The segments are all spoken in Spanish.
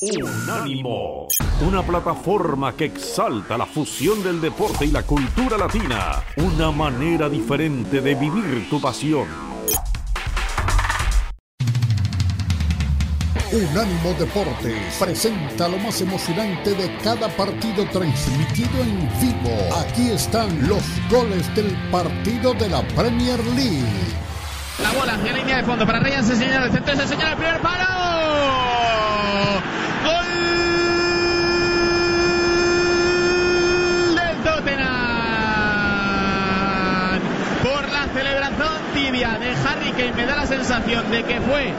Unánimo, una plataforma que exalta la fusión del deporte y la cultura latina, una manera diferente de vivir tu pasión. Unánimo Deportes presenta lo más emocionante de cada partido transmitido en vivo. Aquí están los goles del partido de la Premier League. La bola la línea de fondo para Ryan, se señala el centro, se señala el primer palo. Gol del Tottenham. Por la celebración tibia Kane me da la sensación de que fue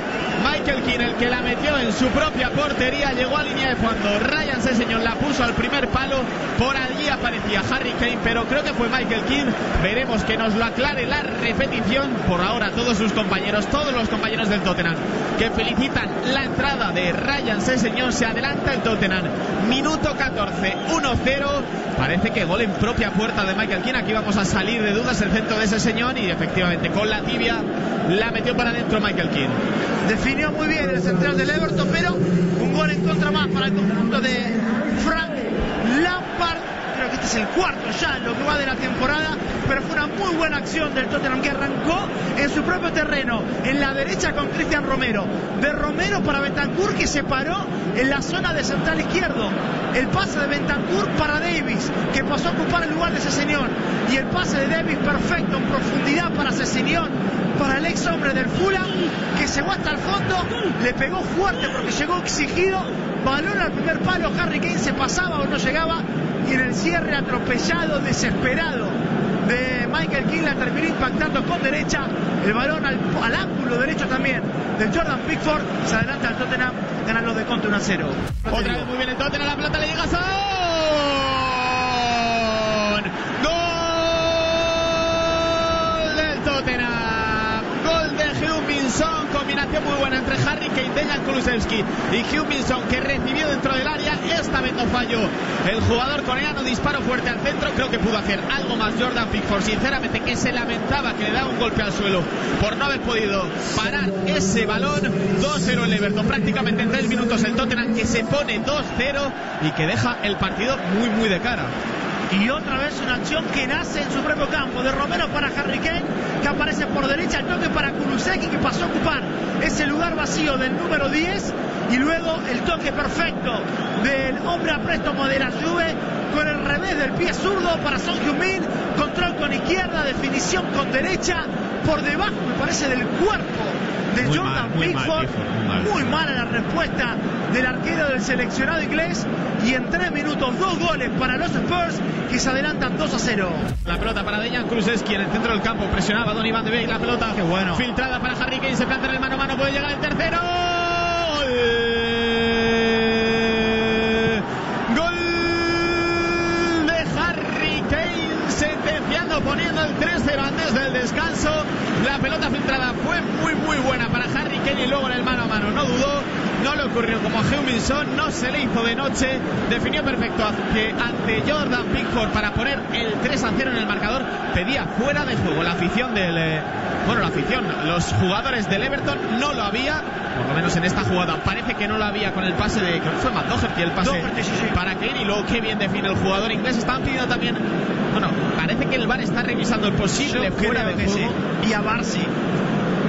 Michael Keane el que la metió en su propia portería, llegó a línea de fondo. Ryan Sesseñón la puso al primer palo, por allí aparecía Harry Kane, pero creo que fue Michael Keane. Veremos que nos lo aclare la repetición. Por ahora, todos sus compañeros, todos los compañeros del Tottenham, que felicitan la entrada de Ryan Sesseñón. Se adelanta el Tottenham. Minuto 14, 1-0. Parece que gol en propia puerta de Michael Keane. Aquí vamos a salir de dudas el centro de ese señor y efectivamente con la tibia la metió para adentro Michael Keane. Definió muy bien el central del Everton, pero un gol en contra más para el conjunto de Frank Lampard. Es el cuarto ya en lo que va de la temporada, pero fue una muy buena acción del Tottenham que arrancó en su propio terreno, en la derecha con Cristian Romero. De Romero para Betancourt que se paró en la zona de central izquierdo. El pase de Betancourt para Davis, que pasó a ocupar el lugar de Cesenión. Y el pase de Davis perfecto en profundidad para Cesenión, para el ex hombre del Fulham, que llegó hasta el fondo, le pegó fuerte porque llegó exigido, balón al primer palo, Harry Kane se pasaba o no llegaba, y en el cierre atropellado, desesperado de Michael King la terminó impactando con derecha, el balón al, ángulo derecho también de Jordan Pickford, se adelanta al Tottenham, ganan los de Conte 1 a 0. Otra vez muy bien el Tottenham, la pelota le llega a Son. Gol del Tottenham. Gol de Huminson. Combinación muy buena entre Harry Kane, Dejan Kulusevski y Huminson que recibió dentro del área. Esta vez no falló. El jugador coreano disparo fuerte al centro. Creo que pudo hacer algo más Jordan Pickford. Sinceramente que se lamentaba que le da un golpe al suelo por no haber podido parar ese balón. 2-0 el Everton. Prácticamente en 3 minutos el Tottenham que se pone 2-0 y que deja el partido muy muy de cara. Y otra vez una acción que nace en su propio campo. De Romero para Harry Kane, que aparece por derecha. El toque para Kulusevski, que pasó a ocupar ese lugar vacío del número 10. Y luego el toque perfecto del hombre a préstamo de la Juve con el revés del pie zurdo para Son Heung-min. Control con izquierda, definición con derecha. Por debajo, me parece, del cuerpo de Muy Jordan mal, muy mal, Pickford. Mal. Muy mala la respuesta del arquero del seleccionado inglés. Y en tres minutos, dos goles para los Spurs que se adelantan 2 a 0. La pelota para Dejan Kulusevski en el centro del campo. Presionaba a Don Iván de Beek. La pelota Qué bueno. filtrada para Harry Kane. Se planta en el mano a mano. Puede llegar el tercero. Gol. Gol de Harry Kane. Sentenciando poniendo el 3-0 antes del descanso. La pelota filtrada fue muy muy buena para Harry Kane y luego en el mano a mano. No dudó. No le ocurrió como a Heuminson, no se le hizo de noche, definió perfecto que ante Jordan Pickford para poner el 3 a 0 en el marcador, pedía fuera de juego la afición del eh, bueno, la afición, los jugadores del Everton no lo había, por lo menos en esta jugada, parece que no lo había con el pase de que fue Doherty el pase Doherty, sí, sí. para Kane y luego qué bien define el jugador inglés, estaban pidiendo también bueno, parece que el VAR está revisando el posible Yo fuera de juego. sí. Y a Barsi.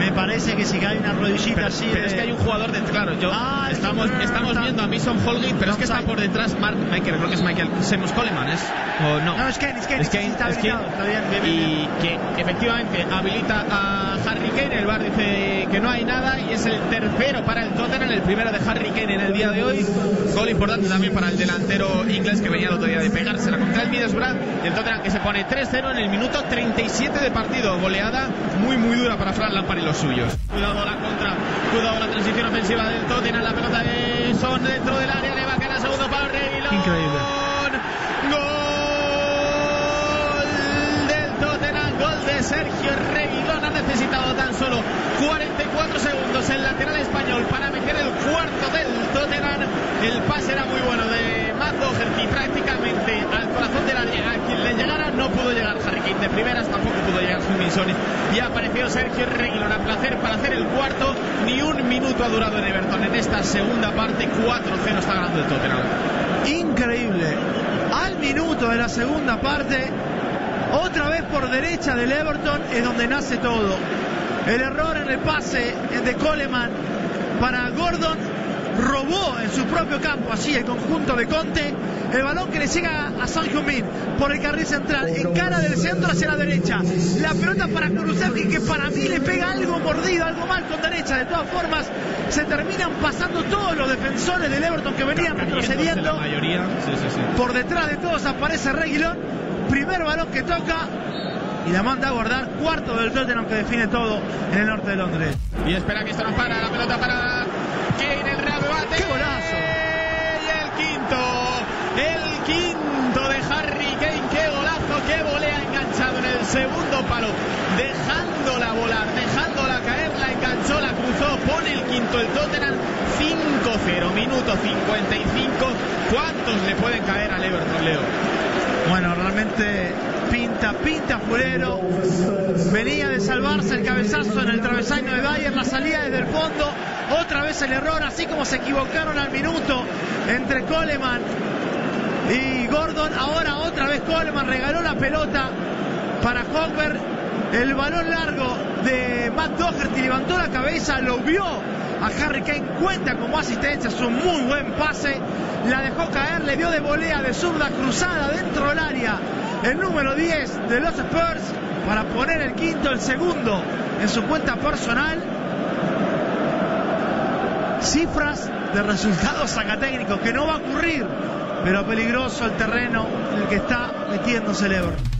Me parece que si cae una rodillita Pero, así. pero de- es que hay un jugador de claro, yo Ah, es estamos, que- estamos viendo a Mason Holgate, pero es que está por detrás Mark Michael, creo que es Michael Seamus Coleman, ¿es? O no. No, es Kane, es Kane, Es sí, Kane, está es habilitado, Kane. está bien, bien, bien, y que efectivamente habilita a Harry Kane, el VAR dice que no hay nada y es el tercero para el Tottenham, el primero de Harry Kane en el día de hoy. Gol importante también para el delantero inglés que venía el otro día de pegársela contra el Middlesbrough. Y el Tottenham que se pone 3-0 en el minuto 37 de partido. Goleada muy muy dura para Fran Lampard los suyos. Cuidado la contra, cuidado la transición ofensiva del Tottenham, la pelota de Son dentro del área, le va a caer al segundo palo Reguilón. Increíble. Gol del Tottenham, gol de Sergio Reguilón. Ha necesitado tan solo 44 segundos el lateral español para meter el cuarto del Tottenham. El pase era muy bueno de Matt Doherty, prácticamente al corazón del área. A quien le llegara no pudo llegar Harry Kane de primeras, tampoco Huminson y ha aparecido Sergio Reguilón a placer para hacer el cuarto. Ni un minuto ha durado en Everton en esta segunda parte. 4-0 está ganando el Tottenham. Increíble. Al minuto de la segunda parte, otra vez por derecha del Everton es donde nace todo. El error en el pase de Coleman para Gordon robó en su propio campo, así el conjunto de Conte, el balón que le llega a San Jumín por el carril central, en cara del centro hacia la derecha. La pelota para Kulusevski que para mí le pega algo mordido, algo mal con derecha. De todas formas, se terminan pasando todos los defensores del Everton que venían retrocediendo. Por detrás de todos aparece Reguilón. Primer balón que toca, y la manda a guardar. Cuarto del Tottenham que define todo en el norte de Londres. Y espera que esto no para. La pelota para Kane, el rebate. ¡Qué golazo! Y el quinto. El quinto de Harry Kane. ¡Qué golazo! ¡Qué volea enganchado en el segundo palo! Dejándola volar, dejándola caer. La enganchó, la cruzó. Pone el quinto el Tottenham. 5-0. Minuto 55. ¿Cuántos le pueden caer al Everton, Leo? Bueno, realmente pinta, pinta Fulero. Venía de salvarse el cabezazo en el travesaño de Bayer, la salida desde el fondo. Otra vez el error, así como se equivocaron al minuto entre Coleman y Gordon. Ahora otra vez Coleman regaló la pelota para Hogberg. El balón largo de Matt Doherty levantó la cabeza, lo vio a Harry Kane, cuenta como asistencia, es un muy buen pase. La dejó caer, le dio de volea de zurda cruzada dentro del área el número 10 de los Spurs para poner el quinto, el segundo en su cuenta personal. Cifras de resultados sacatécnicos que no va a ocurrir, pero peligroso el terreno en el que está metiéndose el Everton.